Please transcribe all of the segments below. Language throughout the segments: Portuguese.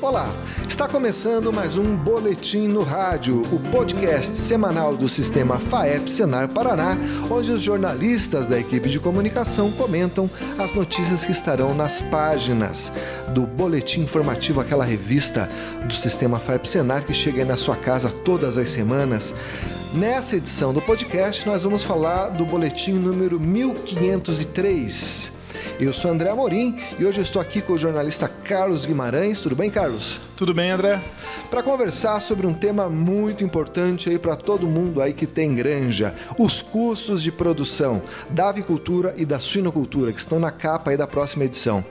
Olá, está começando mais um Boletim no Rádio, o podcast semanal do sistema FAEP Senar Paraná, onde os jornalistas da equipe de comunicação comentam as notícias que estarão nas páginas do Boletim Informativo, aquela revista do sistema FAEP Senar que chega aí na sua casa todas as semanas. Nessa edição do podcast, nós vamos falar do boletim número 1503 eu sou André Amorim e hoje estou aqui com o jornalista Carlos Guimarães. Tudo bem, Carlos? Tudo bem, André? Para conversar sobre um tema muito importante aí para todo mundo aí que tem granja, os custos de produção da avicultura e da suinocultura, que estão na capa aí da próxima edição.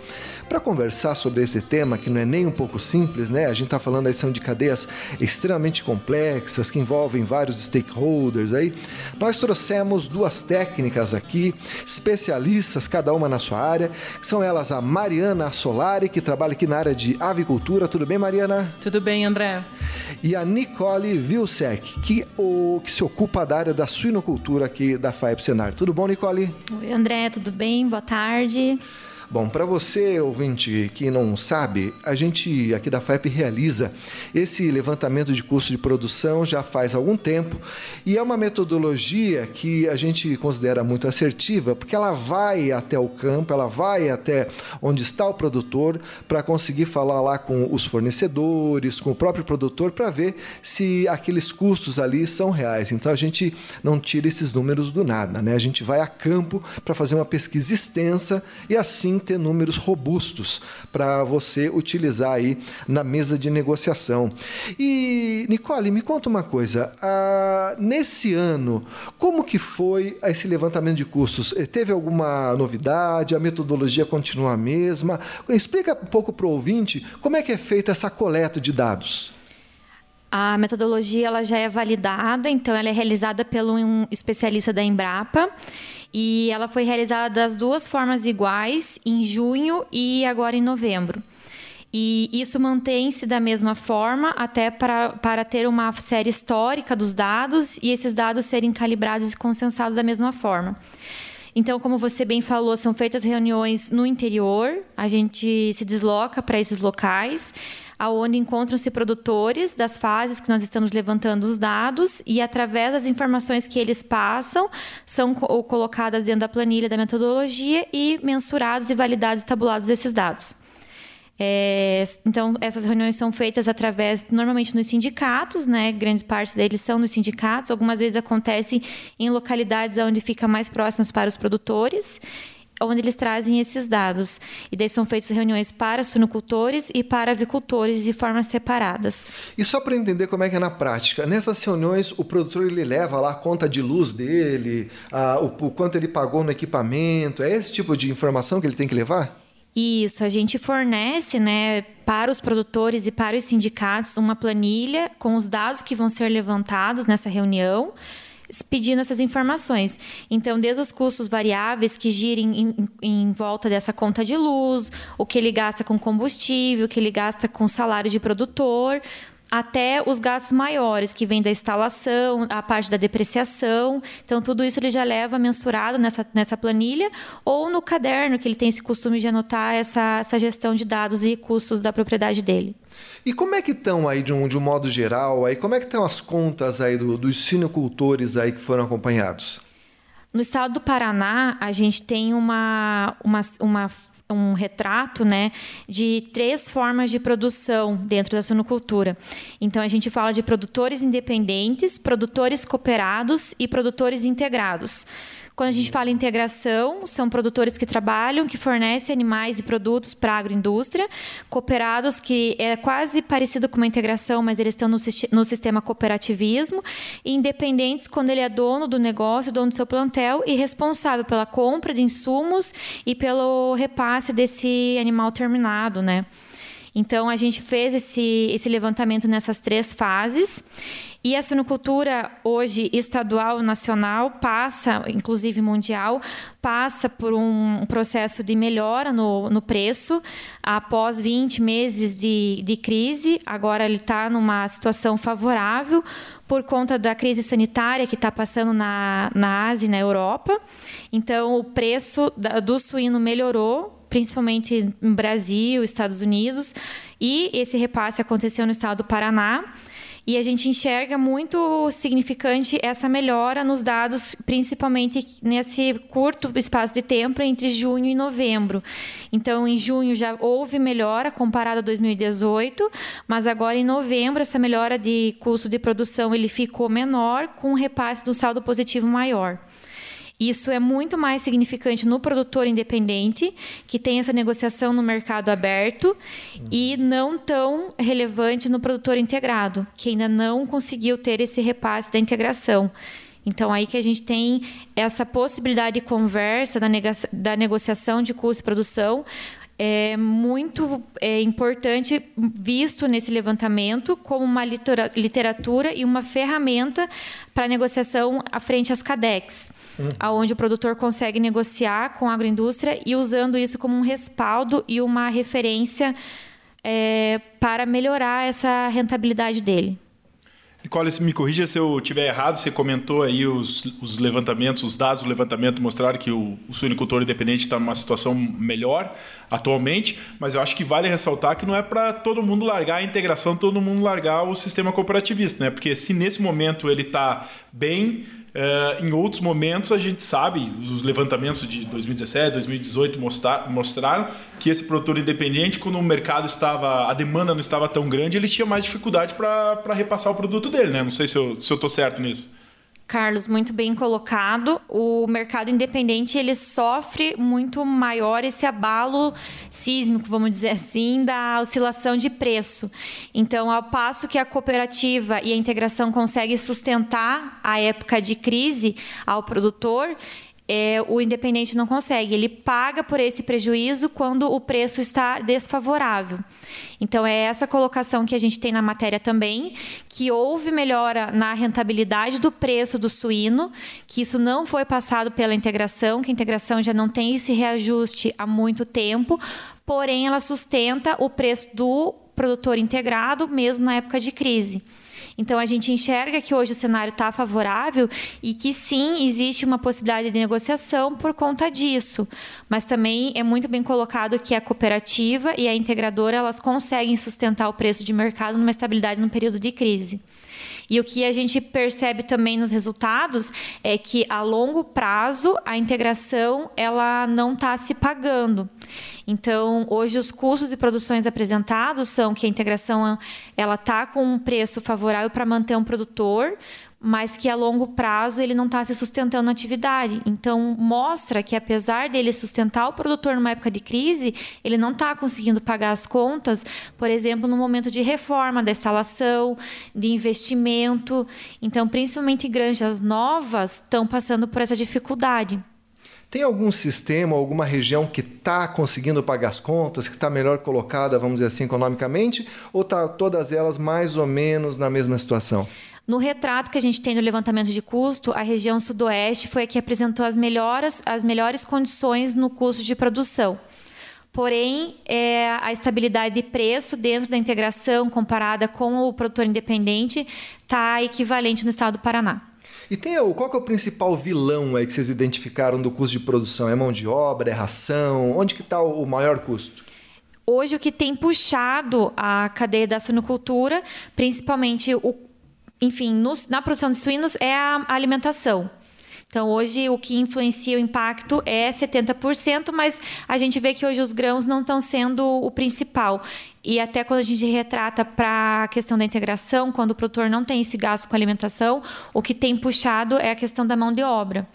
Para conversar sobre esse tema, que não é nem um pouco simples, né? A gente está falando aí são de cadeias extremamente complexas, que envolvem vários stakeholders aí. Nós trouxemos duas técnicas aqui, especialistas, cada uma na sua área. São elas a Mariana Solari, que trabalha aqui na área de avicultura. Tudo bem, Mariana? Tudo bem, André. E a Nicole Vilsec, que, o, que se ocupa da área da suinocultura aqui da FAEP Senar. Tudo bom, Nicole? Oi, André, tudo bem? Boa tarde. Bom, para você, ouvinte, que não sabe, a gente aqui da FAEP realiza esse levantamento de custo de produção já faz algum tempo e é uma metodologia que a gente considera muito assertiva porque ela vai até o campo, ela vai até onde está o produtor para conseguir falar lá com os fornecedores, com o próprio produtor para ver se aqueles custos ali são reais. Então a gente não tira esses números do nada, né? A gente vai a campo para fazer uma pesquisa extensa e assim ter números robustos para você utilizar aí na mesa de negociação. E, Nicole, me conta uma coisa. Ah, nesse ano, como que foi esse levantamento de custos? Eh, teve alguma novidade? A metodologia continua a mesma? Explica um pouco para o ouvinte como é que é feita essa coleta de dados. A metodologia ela já é validada, então ela é realizada pelo um especialista da Embrapa e ela foi realizada das duas formas iguais em junho e agora em novembro. E isso mantém-se da mesma forma até para, para ter uma série histórica dos dados e esses dados serem calibrados e consensados da mesma forma. Então, como você bem falou, são feitas reuniões no interior, a gente se desloca para esses locais aonde encontram-se produtores das fases que nós estamos levantando os dados e através das informações que eles passam são colocadas dentro da planilha da metodologia e mensurados e validados e tabulados esses dados. É, então, essas reuniões são feitas através, normalmente nos sindicatos, né? Grandes partes deles são nos sindicatos. Algumas vezes acontecem em localidades onde fica mais próximos para os produtores onde eles trazem esses dados. E daí são feitas reuniões para suinocultores e para avicultores de formas separadas. E só para entender como é que é na prática, nessas reuniões o produtor ele leva lá a conta de luz dele, a, o, o quanto ele pagou no equipamento, é esse tipo de informação que ele tem que levar? Isso, a gente fornece né, para os produtores e para os sindicatos uma planilha com os dados que vão ser levantados nessa reunião pedindo essas informações. Então, desde os custos variáveis que girem em, em, volta dessa conta de luz, o que ele gasta com combustível, o que ele gasta com salário de produtor, até os gastos maiores, que vêm da instalação, a parte da depreciação. Então, tudo isso ele já leva mensurado nessa, nessa planilha ou no caderno, que ele tem esse costume de anotar essa, essa gestão de dados e custos da propriedade dele. E como é que estão aí, de um, de um modo geral, aí, como é que estão as contas aí do, dos sinocultores aí que foram acompanhados? No estado do Paraná, a gente tem uma, uma, uma um retrato né, de três formas de produção dentro da suinocultura. Então, a gente fala de produtores independentes, produtores cooperados e produtores integrados. Quando a gente fala em integração, são produtores que trabalham, que fornecem animais e produtos para a agroindústria, cooperados, que é quase parecido com uma integração, mas eles estão no, no sistema cooperativismo, e independentes quando ele é dono do negócio, dono do seu plantel e responsável pela compra de insumos e pelo repasse desse animal terminado, né? Então, a gente fez esse, esse levantamento nessas três fases. E a suinocultura, hoje, estadual, nacional, passa, inclusive mundial, passa por um processo de melhora no, no preço. Após 20 meses de, de crise, agora ele está numa situação favorável por conta da crise sanitária que está passando na, na Ásia e na Europa. Então, o preço da, do suíno melhorou principalmente no Brasil, Estados Unidos, e esse repasse aconteceu no estado do Paraná. E a gente enxerga muito significante essa melhora nos dados, principalmente nesse curto espaço de tempo entre junho e novembro. Então, em junho já houve melhora comparado a 2018, mas agora em novembro essa melhora de custo de produção ele ficou menor com um repasse do saldo positivo maior. Isso é muito mais significante no produtor independente, que tem essa negociação no mercado aberto, uhum. e não tão relevante no produtor integrado, que ainda não conseguiu ter esse repasse da integração. Então, aí que a gente tem essa possibilidade de conversa da, da negociação de custo de produção, é muito é, importante visto nesse levantamento como uma literatura e uma ferramenta para negociação à frente às CADEX, uhum. aonde o produtor consegue negociar com a agroindústria e usando isso como um respaldo e uma referência é, para melhorar essa rentabilidade dele. Nicole, me corrija se eu estiver errado, você comentou aí os, os, levantamentos, os dados do levantamento mostraram que o, o independente está numa situação melhor atualmente, mas eu acho que vale ressaltar que não é para todo mundo largar a integração, todo mundo largar o sistema cooperativista, né? Porque se nesse momento ele está bem, Uh, em outros momentos, a gente sabe, os levantamentos de 2017, 2018 mostrar, mostraram que esse produtor independente, quando o mercado estava, a demanda não estava tão grande, ele tinha mais dificuldade para repassar o produto dele, né? Não sei se eu estou certo nisso. Carlos, muito bem colocado. O mercado independente ele sofre muito maior esse abalo sísmico, vamos dizer assim, da oscilação de preço. Então, ao passo que a cooperativa e a integração conseguem sustentar a época de crise ao produtor, é, o independente não consegue. Ele paga por esse prejuízo quando o preço está desfavorável. Então, é essa colocação que a gente tem na matéria também, que houve melhora na rentabilidade do preço do suíno, que isso não foi passado pela integração, que a integração já não tem esse reajuste há muito tempo, porém, ela sustenta o preço do produtor integrado, mesmo na época de crise. Então a gente enxerga que hoje o cenário está favorável e que sim existe uma possibilidade de negociação por conta disso. Mas também é muito bem colocado que a cooperativa e a integradora elas conseguem sustentar o preço de mercado numa estabilidade no período de crise. E o que a gente percebe também nos resultados é que a longo prazo a integração ela não está se pagando. Então, hoje os custos e produções apresentados são que a integração ela está com um preço favorável para manter um produtor, mas que a longo prazo ele não está se sustentando na atividade. Então, mostra que apesar dele sustentar o produtor numa época de crise, ele não está conseguindo pagar as contas, por exemplo, no momento de reforma da instalação, de investimento. Então, principalmente granjas novas estão passando por essa dificuldade. Tem algum sistema, alguma região que está conseguindo pagar as contas, que está melhor colocada, vamos dizer assim, economicamente, ou está todas elas mais ou menos na mesma situação? No retrato que a gente tem do levantamento de custo, a região sudoeste foi a que apresentou as melhores, as melhores condições no custo de produção. Porém, é, a estabilidade de preço dentro da integração comparada com o produtor independente está equivalente no estado do Paraná. E tem qual que é o principal vilão aí que vocês identificaram do custo de produção? É mão de obra, é ração? Onde que está o maior custo? Hoje o que tem puxado a cadeia da suinocultura, principalmente o, enfim, nos, na produção de suínos é a alimentação. Então, hoje, o que influencia o impacto é 70%, mas a gente vê que hoje os grãos não estão sendo o principal. E até quando a gente retrata para a questão da integração, quando o produtor não tem esse gasto com alimentação, o que tem puxado é a questão da mão de obra.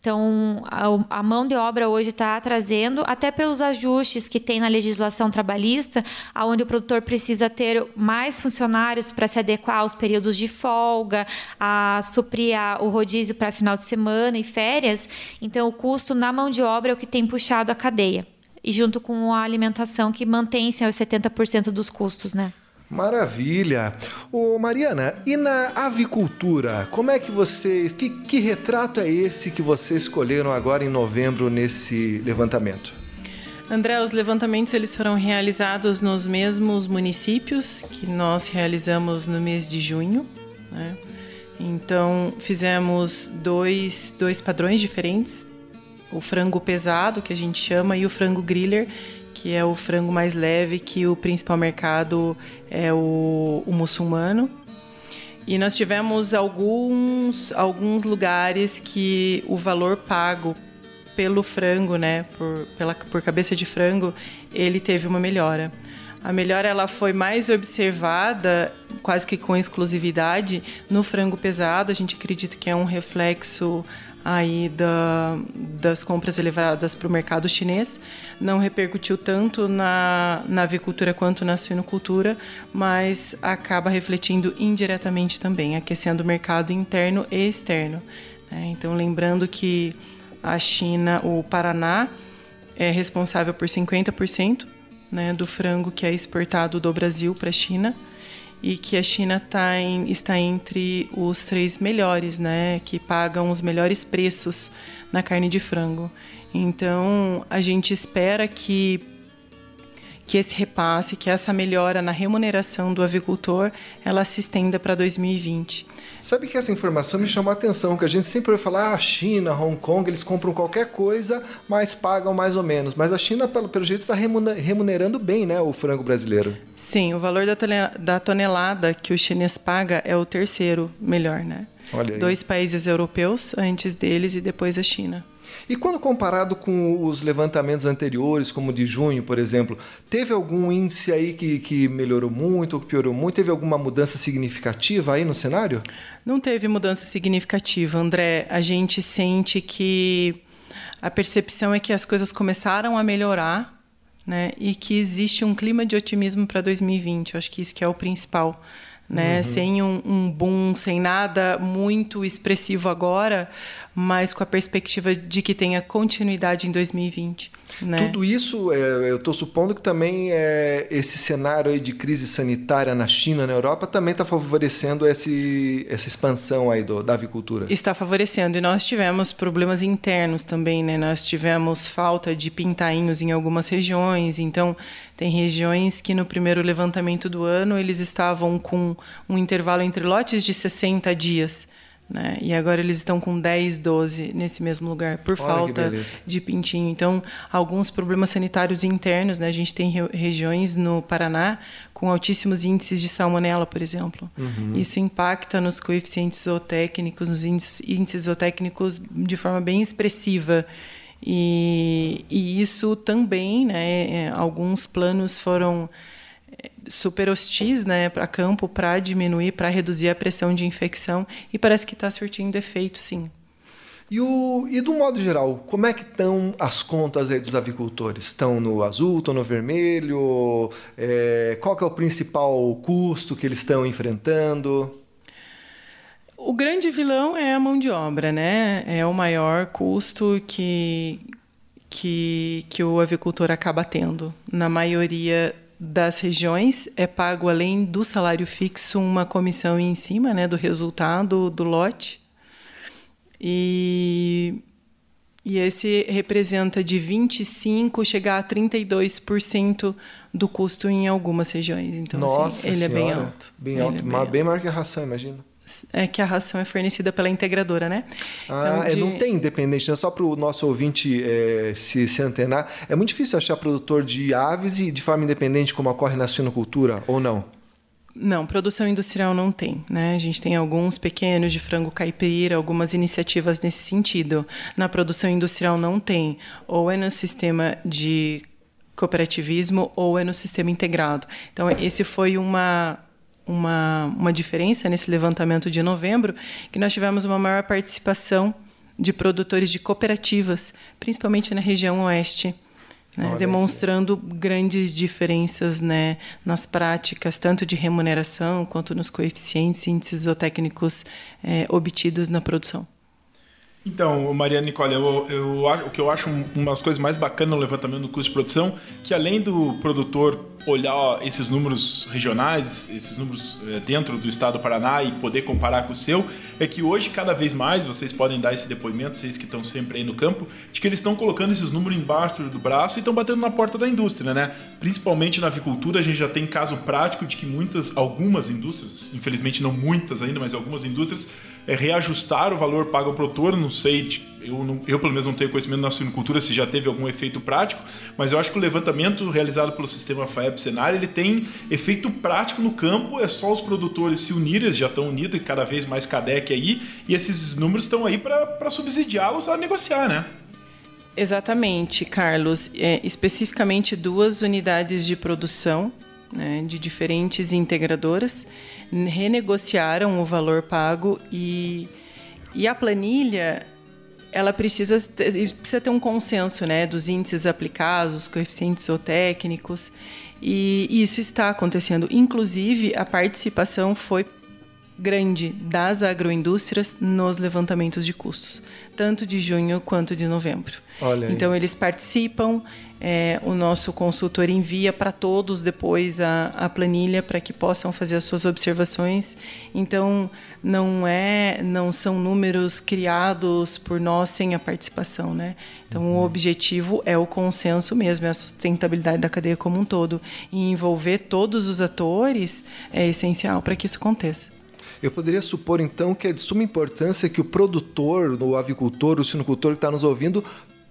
Então, a, a mão de obra hoje está trazendo, até pelos ajustes que tem na legislação trabalhista, onde o produtor precisa ter mais funcionários para se adequar aos períodos de folga, a suprir a, o rodízio para final de semana e férias. Então, o custo na mão de obra é o que tem puxado a cadeia. E junto com a alimentação, que mantém-se aos 70% dos custos, né? Maravilha! Ô Mariana, e na avicultura, como é que vocês. Que, que retrato é esse que vocês escolheram agora em novembro nesse levantamento? André, os levantamentos eles foram realizados nos mesmos municípios que nós realizamos no mês de junho. Né? Então, fizemos dois, dois padrões diferentes o frango pesado, que a gente chama, e o frango griller, que é o frango mais leve, que o principal mercado é o, o muçulmano. E nós tivemos alguns, alguns lugares que o valor pago pelo frango, né, por, pela, por cabeça de frango, ele teve uma melhora. A melhora ela foi mais observada, quase que com exclusividade, no frango pesado. A gente acredita que é um reflexo aí da, das compras elevadas para o mercado chinês. Não repercutiu tanto na, na avicultura quanto na suinocultura, mas acaba refletindo indiretamente também, aquecendo o mercado interno e externo. Né? Então, lembrando que a China, o Paraná, é responsável por 50% né, do frango que é exportado do Brasil para a China e que a China tá em, está entre os três melhores, né, que pagam os melhores preços na carne de frango. Então, a gente espera que que esse repasse, que essa melhora na remuneração do avicultor, ela se estenda para 2020. Sabe que essa informação me chamou a atenção, que a gente sempre vai falar, ah, China, Hong Kong, eles compram qualquer coisa, mas pagam mais ou menos. Mas a China, pelo, pelo jeito, está remunerando bem né, o frango brasileiro. Sim, o valor da tonelada que o chinês paga é o terceiro melhor, né? Dois países europeus antes deles e depois a China. E quando comparado com os levantamentos anteriores, como o de junho, por exemplo, teve algum índice aí que, que melhorou muito ou que piorou muito? Teve alguma mudança significativa aí no cenário? Não teve mudança significativa, André. A gente sente que a percepção é que as coisas começaram a melhorar né, e que existe um clima de otimismo para 2020. Eu acho que isso que é o principal né? Uhum. Sem um, um boom, sem nada muito expressivo agora, mas com a perspectiva de que tenha continuidade em 2020. Né? Tudo isso, é, eu estou supondo que também é, esse cenário de crise sanitária na China, na Europa, também está favorecendo esse, essa expansão aí do, da avicultura. Está favorecendo. E nós tivemos problemas internos também, né? Nós tivemos falta de pintainhos em algumas regiões, então tem regiões que no primeiro levantamento do ano eles estavam com um intervalo entre lotes de 60 dias. Né? E agora eles estão com 10, 12 nesse mesmo lugar, por Olha falta de pintinho. Então, alguns problemas sanitários internos, né? A gente tem re regiões no Paraná com altíssimos índices de salmonela, por exemplo. Uhum. Isso impacta nos coeficientes zootécnicos, nos índices, índices zootécnicos de forma bem expressiva. E, e isso também, né, é, alguns planos foram é, super hostis né, para campo para diminuir, para reduzir a pressão de infecção e parece que está surtindo efeito, sim. E, o, e do modo geral, como é que estão as contas aí dos avicultores? Estão no azul, estão no vermelho? É, qual é o principal custo que eles estão enfrentando? O grande vilão é a mão de obra, né? É o maior custo que, que, que o avicultor acaba tendo. Na maioria das regiões é pago, além do salário fixo, uma comissão em cima né, do resultado do lote. E, e esse representa de 25% chegar a 32% do custo em algumas regiões. Então, assim, Nossa assim, ele senhora, é bem alto. Bem alto, é bem, alto. bem maior que a ração, imagina é que a ração é fornecida pela integradora, né? Ah, então, é, de... não tem independente, né? Só para o nosso ouvinte é, se, se antenar. É muito difícil achar produtor de aves e de forma independente, como ocorre na suinocultura, ou não? Não, produção industrial não tem. Né? A gente tem alguns pequenos de frango caipira, algumas iniciativas nesse sentido. Na produção industrial não tem. Ou é no sistema de cooperativismo ou é no sistema integrado. Então, esse foi uma uma, uma diferença nesse levantamento de novembro, que nós tivemos uma maior participação de produtores de cooperativas, principalmente na região oeste. Né, demonstrando grandes diferenças né, nas práticas, tanto de remuneração quanto nos coeficientes e índices zootécnicos é, obtidos na produção. Então, Maria Nicole, eu, eu, o que eu acho uma das coisas mais bacanas no levantamento do custo de produção, que além do produtor olhar esses números regionais, esses números é, dentro do estado do Paraná e poder comparar com o seu, é que hoje, cada vez mais, vocês podem dar esse depoimento, vocês que estão sempre aí no campo, de que eles estão colocando esses números embaixo do braço e estão batendo na porta da indústria, né? Principalmente na avicultura, a gente já tem caso prático de que muitas, algumas indústrias, infelizmente não muitas ainda, mas algumas indústrias, é, reajustar o valor pago ao produtor, não sei, eu, não, eu pelo menos não tenho conhecimento na suinocultura se já teve algum efeito prático, mas eu acho que o levantamento realizado pelo sistema FAEP Senar, ele tem efeito prático no campo, é só os produtores se unirem, já estão unidos e cada vez mais CADEC aí, e esses números estão aí para subsidiá-los a negociar, né? Exatamente, Carlos. É, especificamente duas unidades de produção né, de diferentes integradoras renegociaram o valor pago e, e a planilha ela precisa ter, precisa ter um consenso né, dos índices aplicados, coeficientes zootécnicos, e isso está acontecendo. Inclusive, a participação foi grande das agroindústrias nos levantamentos de custos, tanto de junho quanto de novembro. Então, eles participam, é, o nosso consultor envia para todos depois a, a planilha para que possam fazer as suas observações. Então, não é, não são números criados por nós sem a participação, né? Então, o objetivo é o consenso mesmo, é a sustentabilidade da cadeia como um todo. E envolver todos os atores é essencial para que isso aconteça. Eu poderia supor, então, que é de suma importância que o produtor, o avicultor, o sinocultor que está nos ouvindo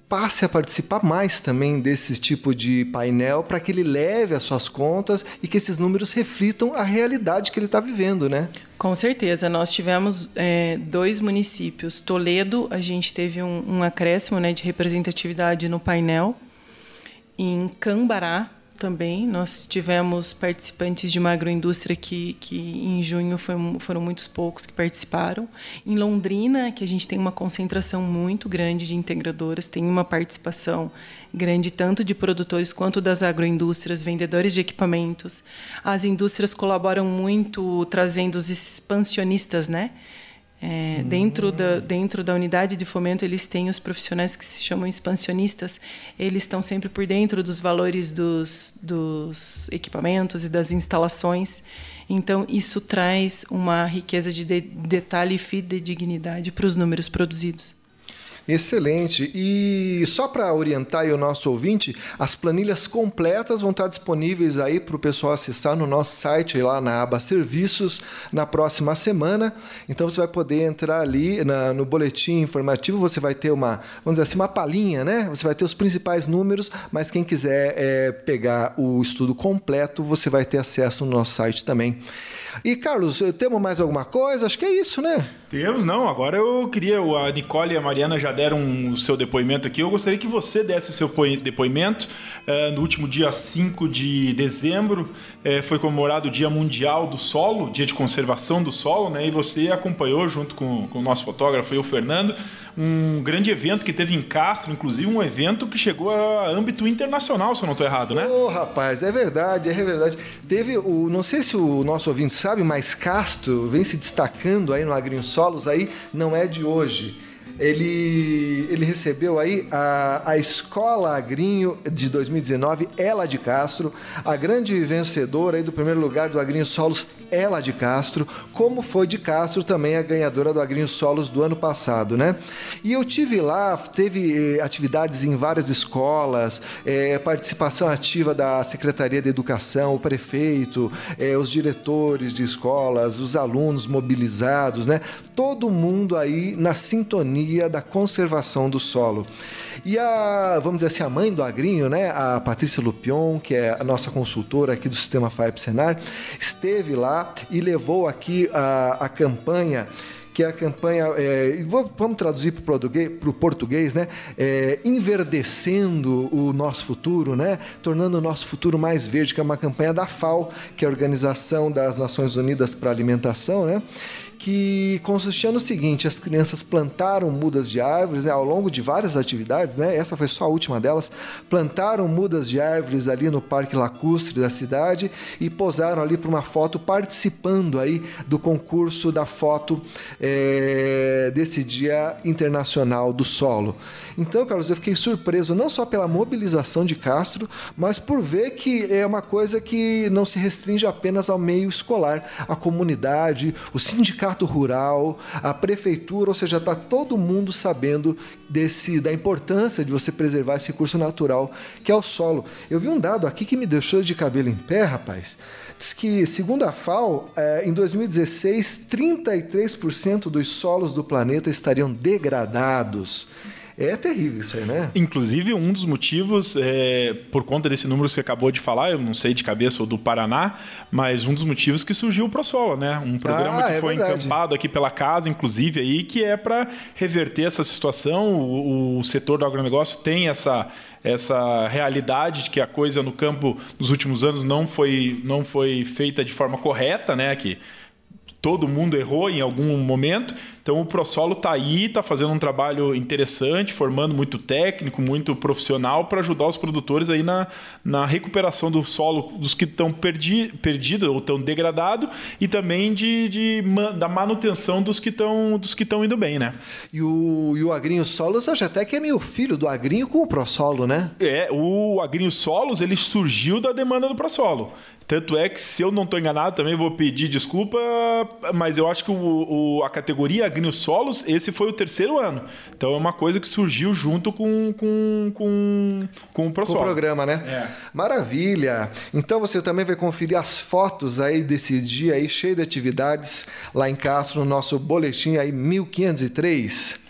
passe a participar mais também desse tipo de painel para que ele leve as suas contas e que esses números reflitam a realidade que ele está vivendo, né? Com certeza. Nós tivemos é, dois municípios. Toledo, a gente teve um, um acréscimo né, de representatividade no painel. Em Cambará, também. Nós tivemos participantes de uma agroindústria que, que em junho foi, foram muitos poucos que participaram. Em Londrina, que a gente tem uma concentração muito grande de integradoras, tem uma participação grande tanto de produtores quanto das agroindústrias, vendedores de equipamentos. As indústrias colaboram muito trazendo os expansionistas, né? É, dentro, da, dentro da unidade de fomento, eles têm os profissionais que se chamam expansionistas. Eles estão sempre por dentro dos valores dos, dos equipamentos e das instalações. Então, isso traz uma riqueza de, de detalhe e fidedignidade para os números produzidos. Excelente. E só para orientar o nosso ouvinte, as planilhas completas vão estar disponíveis aí para o pessoal acessar no nosso site, lá na aba Serviços, na próxima semana. Então você vai poder entrar ali na, no boletim informativo, você vai ter uma, vamos dizer assim, uma palhinha, né? Você vai ter os principais números, mas quem quiser é, pegar o estudo completo, você vai ter acesso no nosso site também. E, Carlos, temos mais alguma coisa? Acho que é isso, né? Temos, não. Agora eu queria. A Nicole e a Mariana já deram o seu depoimento aqui. Eu gostaria que você desse o seu depoimento. Uh, no último dia 5 de dezembro uh, foi comemorado o Dia Mundial do Solo, Dia de Conservação do Solo, né? E você acompanhou, junto com, com o nosso fotógrafo e o Fernando, um grande evento que teve em Castro, inclusive um evento que chegou a âmbito internacional, se eu não estou errado, né? Ô, oh, rapaz, é verdade, é verdade. Teve o, não sei se o nosso ouvinte sabe, mas Castro vem se destacando aí no Agrinho Solos aí, não é de hoje ele, ele recebeu aí a, a Escola Agrinho de 2019, Ela de Castro, a grande vencedora aí do primeiro lugar do Agrinho Solos, Ela de Castro, como foi de Castro também a ganhadora do Agrinho Solos do ano passado, né? E eu tive lá, teve eh, atividades em várias escolas, eh, participação ativa da Secretaria de Educação, o prefeito, eh, os diretores de escolas, os alunos mobilizados, né? Todo mundo aí na sintonia da conservação do solo. E a, vamos dizer assim, a mãe do Agrinho, né, a Patrícia Lupion, que é a nossa consultora aqui do Sistema FAEP Senar, esteve lá e levou aqui a, a campanha que é a campanha, é, vamos traduzir para o português, português, né? É, enverdecendo o nosso futuro, né? Tornando o nosso futuro mais verde, que é uma campanha da FAO, que é a Organização das Nações Unidas para a Alimentação, né? Que consistia no seguinte: as crianças plantaram mudas de árvores né, ao longo de várias atividades, né? Essa foi só a última delas. Plantaram mudas de árvores ali no Parque Lacustre da cidade e posaram ali para uma foto participando aí do concurso da foto é, desse Dia Internacional do Solo. Então, Carlos, eu fiquei surpreso não só pela mobilização de Castro, mas por ver que é uma coisa que não se restringe apenas ao meio escolar, a comunidade, sindicatos sindicato rural, a prefeitura, ou seja, está todo mundo sabendo desse da importância de você preservar esse recurso natural que é o solo. Eu vi um dado aqui que me deixou de cabelo em pé, rapaz. Diz que, segundo a FAO, é, em 2016, 33% dos solos do planeta estariam degradados. É terrível isso aí, né? Inclusive, um dos motivos, é, por conta desse número que você acabou de falar, eu não sei de cabeça ou do Paraná, mas um dos motivos que surgiu o ProSolo, né? Um programa ah, que é foi verdade. encampado aqui pela casa, inclusive, aí, que é para reverter essa situação. O, o setor do agronegócio tem essa essa realidade de que a coisa no campo nos últimos anos não foi, não foi feita de forma correta, né? Que todo mundo errou em algum momento. Então o ProSolo está aí, está fazendo um trabalho interessante, formando muito técnico, muito profissional para ajudar os produtores aí na, na recuperação do solo dos que estão perdi, perdidos ou estão degradados e também de, de, da manutenção dos que estão dos que estão indo bem, né? E o, e o Agrinho Solos, acho até que é meio filho do Agrinho com o ProSolo, né? É, o Agrinho Solos ele surgiu da demanda do ProSolo. Tanto é que, se eu não estou enganado, também vou pedir desculpa, mas eu acho que o, o, a categoria Agrinho Solos, esse foi o terceiro ano. Então é uma coisa que surgiu junto com, com, com, com o ProSolo. Com o programa, né? É. Maravilha! Então você também vai conferir as fotos aí desse dia aí, cheio de atividades, lá em Castro, no nosso boletim aí 1503.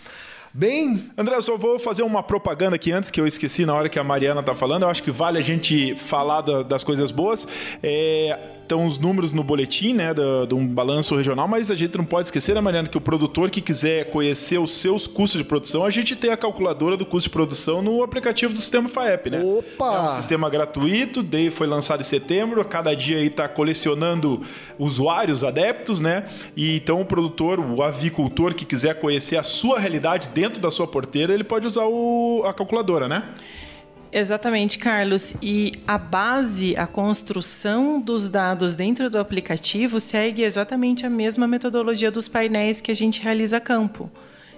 Bem, André, eu só vou fazer uma propaganda aqui antes que eu esqueci na hora que a Mariana tá falando. Eu acho que vale a gente falar da, das coisas boas. É, estão os números no boletim, né, de um balanço regional, mas a gente não pode esquecer, né, Mariana, que o produtor que quiser conhecer os seus custos de produção, a gente tem a calculadora do custo de produção no aplicativo do sistema FAEP, né? Opa! É um sistema gratuito, daí foi lançado em setembro, a cada dia aí está colecionando usuários, adeptos, né? E então o produtor, o avicultor que quiser conhecer a sua realidade dentro da sua porteira, ele pode usar o, a calculadora, né? Exatamente, Carlos. E a base, a construção dos dados dentro do aplicativo segue exatamente a mesma metodologia dos painéis que a gente realiza a campo.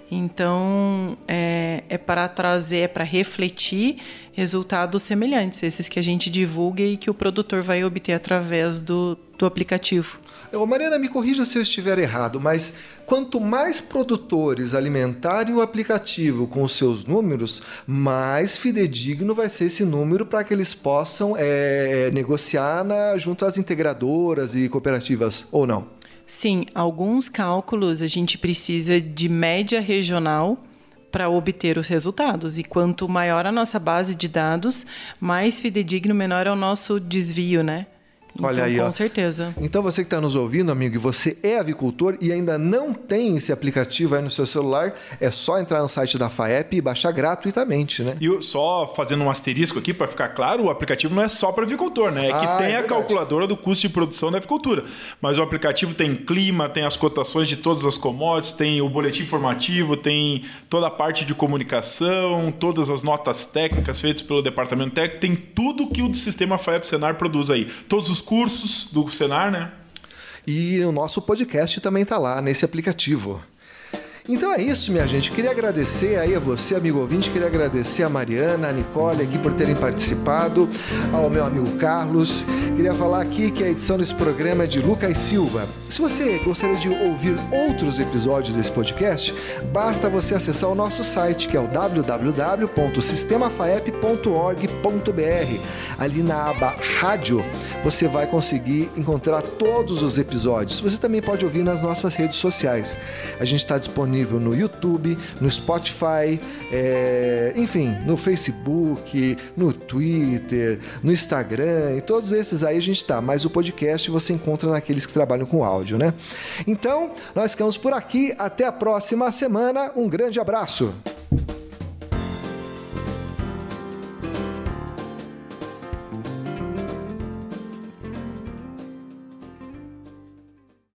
Então, é, é para trazer, é para refletir resultados semelhantes, esses que a gente divulga e que o produtor vai obter através do, do aplicativo. Ô, Mariana, me corrija se eu estiver errado, mas quanto mais produtores alimentarem o aplicativo com os seus números, mais fidedigno vai ser esse número para que eles possam é, negociar na, junto às integradoras e cooperativas, ou não? Sim, alguns cálculos a gente precisa de média regional para obter os resultados. E quanto maior a nossa base de dados, mais fidedigno, menor é o nosso desvio, né? Então, Olha aí, com ó. certeza. Então você que está nos ouvindo, amigo, e você é avicultor e ainda não tem esse aplicativo aí no seu celular, é só entrar no site da FAEP e baixar gratuitamente, né? E só fazendo um asterisco aqui para ficar claro, o aplicativo não é só para avicultor, né? É que ah, tem é a calculadora do custo de produção da avicultura. Mas o aplicativo tem clima, tem as cotações de todas as commodities, tem o boletim informativo, tem toda a parte de comunicação, todas as notas técnicas feitas pelo departamento técnico, tem tudo que o sistema FAEP Senar produz aí. Todos os cursos do Senar, né? E o nosso podcast também está lá nesse aplicativo. Então é isso, minha gente. Queria agradecer aí a você, amigo ouvinte, queria agradecer a Mariana, a Nicole aqui por terem participado, ao meu amigo Carlos. Queria falar aqui que a edição desse programa é de Lucas Silva. Se você gostaria de ouvir outros episódios desse podcast, basta você acessar o nosso site, que é o www.sistemafaep.org.br. Ali na aba Rádio, você vai conseguir encontrar todos os episódios. Você também pode ouvir nas nossas redes sociais. A gente está disponível disponível no YouTube, no Spotify, é, enfim, no Facebook, no Twitter, no Instagram, e todos esses aí a gente tá. Mas o podcast você encontra naqueles que trabalham com áudio, né? Então, nós ficamos por aqui. Até a próxima semana. Um grande abraço.